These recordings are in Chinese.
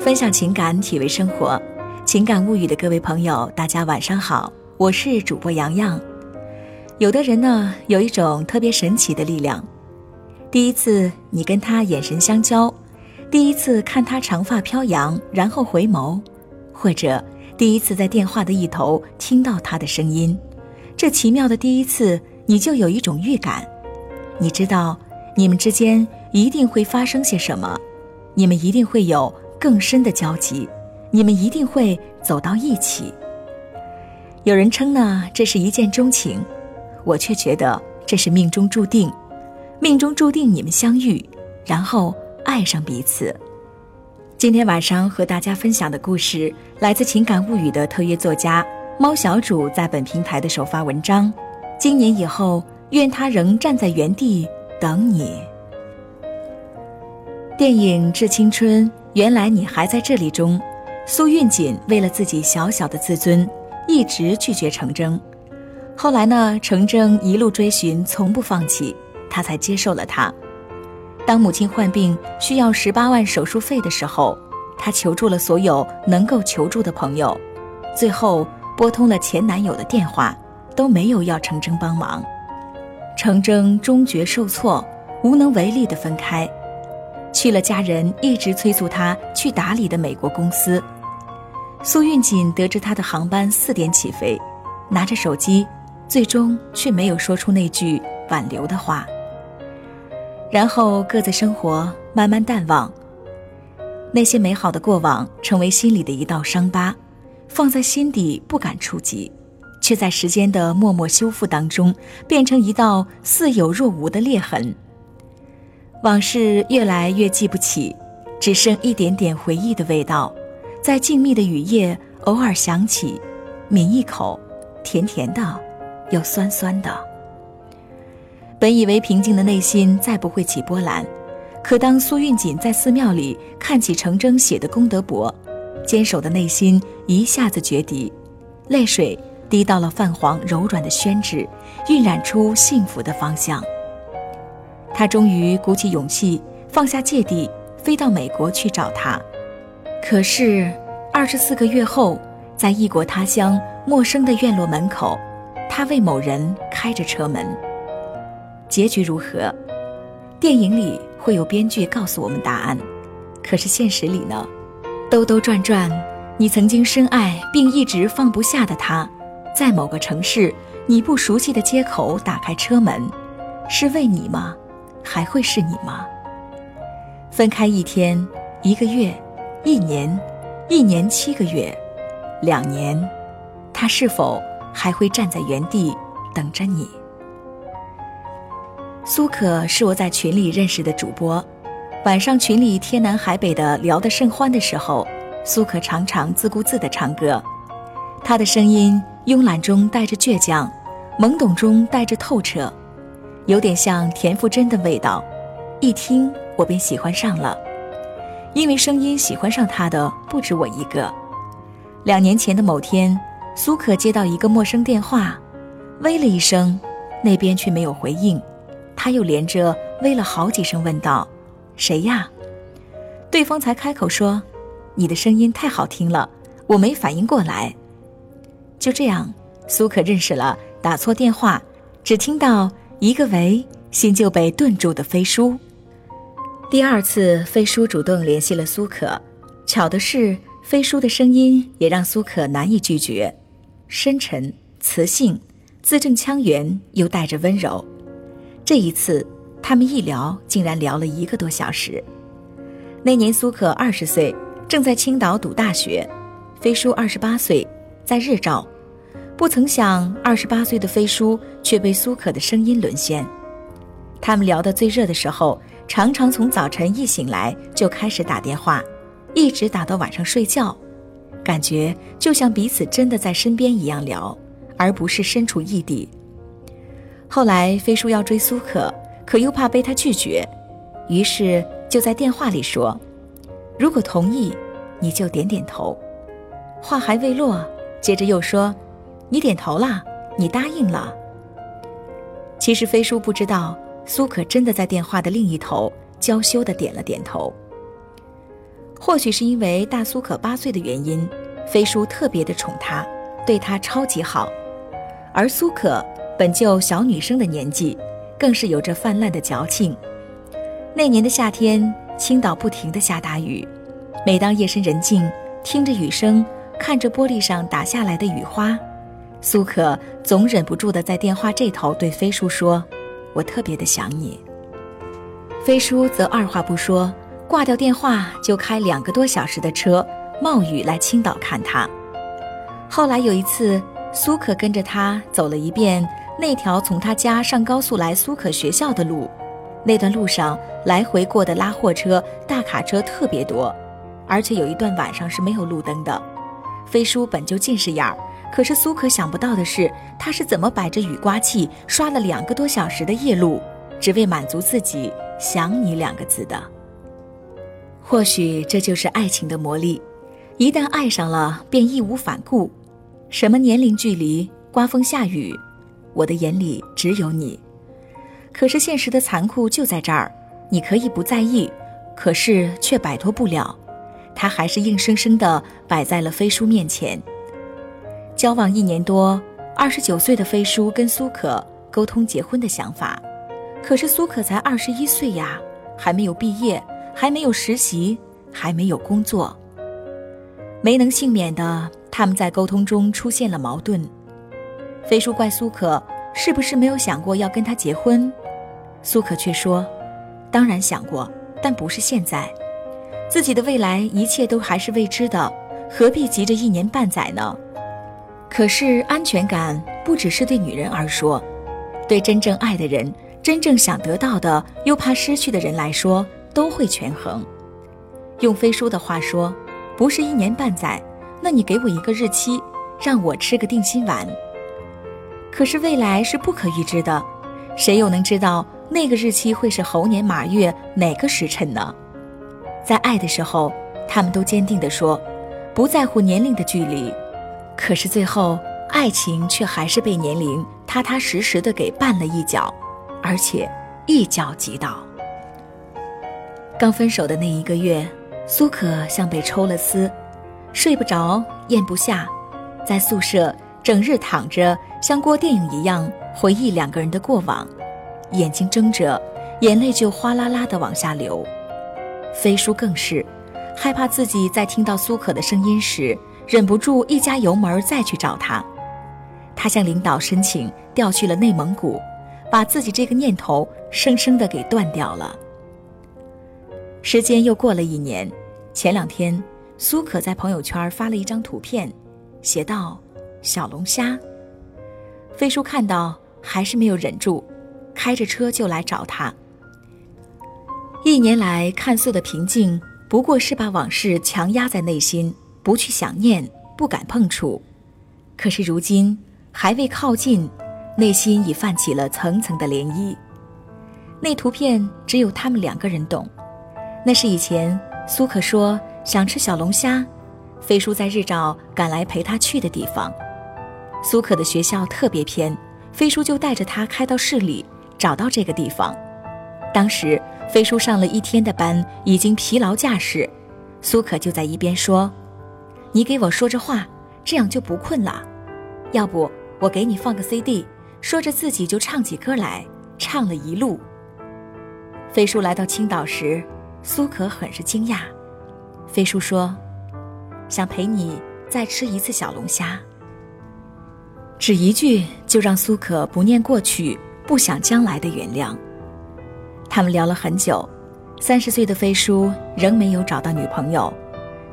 分享情感，体味生活，情感物语的各位朋友，大家晚上好，我是主播洋洋。有的人呢，有一种特别神奇的力量，第一次你跟他眼神相交，第一次看他长发飘扬，然后回眸，或者第一次在电话的一头听到他的声音，这奇妙的第一次，你就有一种预感，你知道你们之间一定会发生些什么，你们一定会有。更深的交集，你们一定会走到一起。有人称呢，这是一见钟情，我却觉得这是命中注定，命中注定你们相遇，然后爱上彼此。今天晚上和大家分享的故事，来自《情感物语》的特约作家猫小主在本平台的首发文章。今年以后，愿他仍站在原地等你。电影《致青春》。原来你还在这里中，苏运锦为了自己小小的自尊，一直拒绝程铮。后来呢，程铮一路追寻，从不放弃，他才接受了他。当母亲患病需要十八万手术费的时候，他求助了所有能够求助的朋友，最后拨通了前男友的电话，都没有要程铮帮忙。程铮终觉受挫，无能为力的分开。去了家人一直催促他去打理的美国公司，苏运锦得知他的航班四点起飞，拿着手机，最终却没有说出那句挽留的话。然后各自生活，慢慢淡忘。那些美好的过往成为心里的一道伤疤，放在心底不敢触及，却在时间的默默修复当中，变成一道似有若无的裂痕。往事越来越记不起，只剩一点点回忆的味道，在静谧的雨夜偶尔想起，抿一口，甜甜的，又酸酸的。本以为平静的内心再不会起波澜，可当苏运锦在寺庙里看起程铮写的功德簿，坚守的内心一下子决堤，泪水滴到了泛黄柔软的宣纸，晕染出幸福的芳香。他终于鼓起勇气，放下芥蒂，飞到美国去找他。可是，二十四个月后，在异国他乡陌生的院落门口，他为某人开着车门。结局如何？电影里会有编剧告诉我们答案，可是现实里呢？兜兜转转，你曾经深爱并一直放不下的他，在某个城市你不熟悉的街口打开车门，是为你吗？还会是你吗？分开一天、一个月、一年、一年七个月、两年，他是否还会站在原地等着你？苏可是我在群里认识的主播，晚上群里天南海北的聊得甚欢的时候，苏可常常自顾自地唱歌，他的声音慵懒中带着倔强，懵懂中带着透彻。有点像田馥甄的味道，一听我便喜欢上了。因为声音喜欢上他的不止我一个。两年前的某天，苏可接到一个陌生电话，喂了一声，那边却没有回应。他又连着喂了好几声，问道：“谁呀？”对方才开口说：“你的声音太好听了，我没反应过来。”就这样，苏可认识了打错电话，只听到。一个为，心就被顿住的飞书。第二次，飞书主动联系了苏可。巧的是，飞书的声音也让苏可难以拒绝，深沉、磁性、字正腔圆，又带着温柔。这一次，他们一聊，竟然聊了一个多小时。那年，苏可二十岁，正在青岛读大学；飞书二十八岁，在日照。不曾想，二十八岁的飞叔却被苏可的声音沦陷。他们聊得最热的时候，常常从早晨一醒来就开始打电话，一直打到晚上睡觉，感觉就像彼此真的在身边一样聊，而不是身处异地。后来飞叔要追苏可，可又怕被他拒绝，于是就在电话里说：“如果同意，你就点点头。”话还未落，接着又说。你点头了，你答应了。其实飞叔不知道，苏可真的在电话的另一头娇羞的点了点头。或许是因为大苏可八岁的原因，飞叔特别的宠她，对她超级好。而苏可本就小女生的年纪，更是有着泛滥的矫情。那年的夏天，青岛不停的下大雨，每当夜深人静，听着雨声，看着玻璃上打下来的雨花，苏可总忍不住的在电话这头对飞叔说：“我特别的想你。”飞叔则二话不说。挂掉电话就开两个多小时的车，冒雨来青岛看他。后来有一次，苏可跟着他走了一遍那条从他家上高速来苏可学校的路。那段路上来回过的拉货车、大卡车特别多，而且有一段晚上是没有路灯的。飞叔本就近视眼儿，可是苏可想不到的是，他是怎么摆着雨刮器刷了两个多小时的夜路，只为满足自己想你两个字的。或许这就是爱情的魔力，一旦爱上了，便义无反顾。什么年龄距离，刮风下雨，我的眼里只有你。可是现实的残酷就在这儿，你可以不在意，可是却摆脱不了，他还是硬生生的摆在了飞书面前。交往一年多，二十九岁的飞叔跟苏可沟通结婚的想法，可是苏可才二十一岁呀，还没有毕业。还没有实习，还没有工作，没能幸免的，他们在沟通中出现了矛盾。飞叔怪苏可是不是没有想过要跟他结婚，苏可却说：“当然想过，但不是现在。自己的未来一切都还是未知的，何必急着一年半载呢？”可是安全感不只是对女人而说，对真正爱的人、真正想得到的又怕失去的人来说。都会权衡。用飞书的话说，不是一年半载，那你给我一个日期，让我吃个定心丸。可是未来是不可预知的，谁又能知道那个日期会是猴年马月哪个时辰呢？在爱的时候，他们都坚定地说，不在乎年龄的距离。可是最后，爱情却还是被年龄踏踏实实的给绊了一脚，而且一脚击倒。刚分手的那一个月，苏可像被抽了丝，睡不着，咽不下，在宿舍整日躺着，像过电影一样回忆两个人的过往，眼睛睁着，眼泪就哗啦啦的往下流。飞叔更是害怕自己在听到苏可的声音时，忍不住一加油门再去找他。他向领导申请调去了内蒙古，把自己这个念头生生的给断掉了。时间又过了一年，前两天，苏可在朋友圈发了一张图片，写道：“小龙虾。”飞叔看到还是没有忍住，开着车就来找他。一年来看似的平静，不过是把往事强压在内心，不去想念，不敢碰触。可是如今还未靠近，内心已泛起了层层的涟漪。那图片只有他们两个人懂。那是以前苏可说想吃小龙虾，飞叔在日照赶来陪他去的地方。苏可的学校特别偏，飞叔就带着他开到市里，找到这个地方。当时飞叔上了一天的班，已经疲劳驾驶，苏可就在一边说：“你给我说着话，这样就不困了。要不我给你放个 CD。”说着自己就唱起歌来，唱了一路。飞叔来到青岛时。苏可很是惊讶，飞叔说：“想陪你再吃一次小龙虾。”只一句就让苏可不念过去，不想将来的原谅。他们聊了很久，三十岁的飞叔仍没有找到女朋友。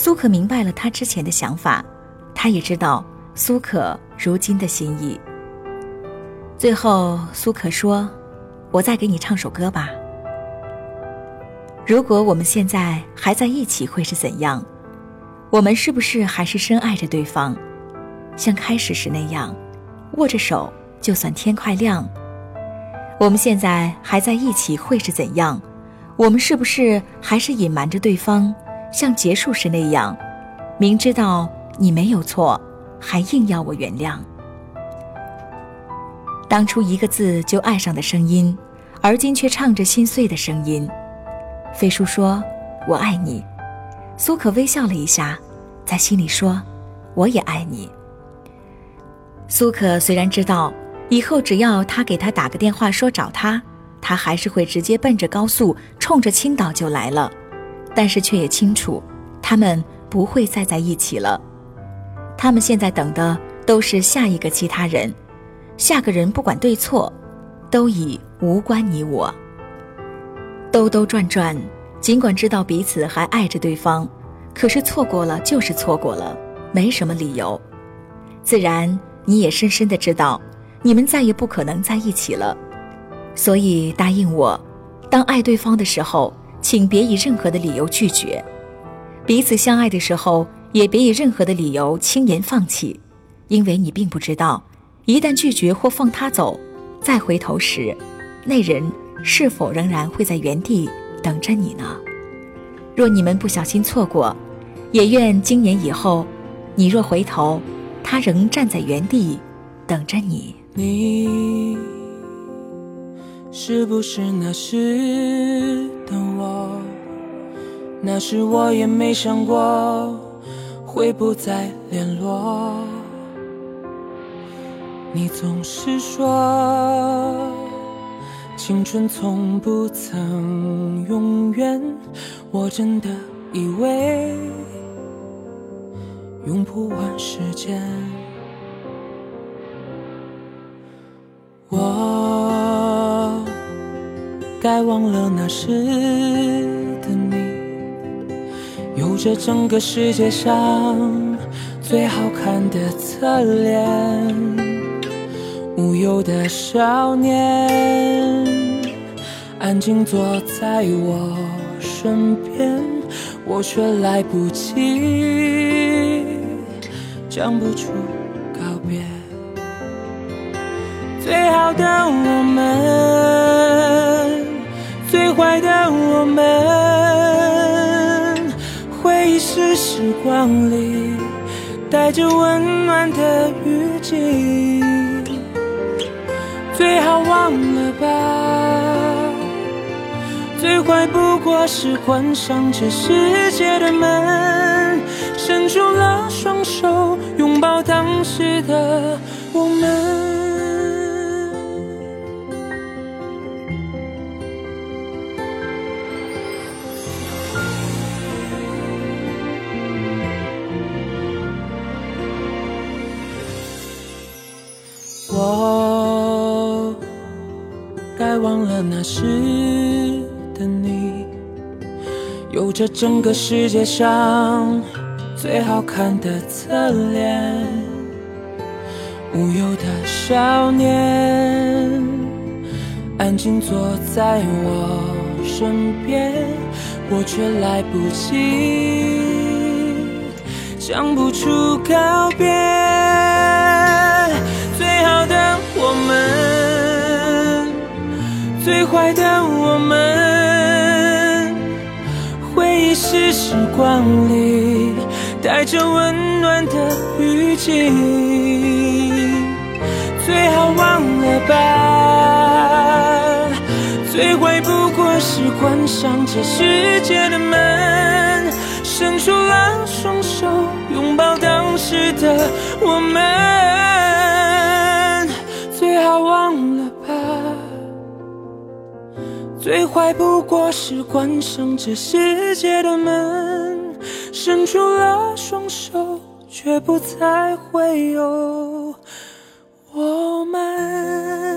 苏可明白了他之前的想法，他也知道苏可如今的心意。最后，苏可说：“我再给你唱首歌吧。”如果我们现在还在一起，会是怎样？我们是不是还是深爱着对方，像开始时那样，握着手就算天快亮？我们现在还在一起，会是怎样？我们是不是还是隐瞒着对方，像结束时那样，明知道你没有错，还硬要我原谅？当初一个字就爱上的声音，而今却唱着心碎的声音。飞叔说：“我爱你。”苏可微笑了一下，在心里说：“我也爱你。”苏可虽然知道以后只要他给他打个电话说找他，他还是会直接奔着高速冲着青岛就来了，但是却也清楚，他们不会再在一起了。他们现在等的都是下一个其他人，下个人不管对错，都已无关你我。兜兜转转。尽管知道彼此还爱着对方，可是错过了就是错过了，没什么理由。自然，你也深深的知道，你们再也不可能在一起了。所以答应我，当爱对方的时候，请别以任何的理由拒绝；彼此相爱的时候，也别以任何的理由轻言放弃，因为你并不知道，一旦拒绝或放他走，再回头时，那人是否仍然会在原地。等着你呢。若你们不小心错过，也愿今年以后，你若回头，他仍站在原地等着你。你是不是那时的我？那时我也没想过会不再联络。你总是说。青春从不曾永远，我真的以为用不完时间。我该忘了那时的你，有着整个世界上最好看的侧脸，无忧的少年。安静坐在我身边，我却来不及讲不出告别。最好的我们，最坏的我们，回忆是时光里带着温暖的雨季，最好忘了吧。最坏不过是关上这世界的门，伸出了双手，拥抱当时的我们。忘了那时。的你，有着整个世界上最好看的侧脸，无忧的少年，安静坐在我身边，我却来不及讲不出告别。最好的我们，坏的我们。回忆是时光里带着温暖的雨季，最好忘了吧。最坏不过是关上这世界的门，伸出了双手，拥抱当时的我们，最坏不过是关上这世界的门，伸出了双手，却不再会有我们。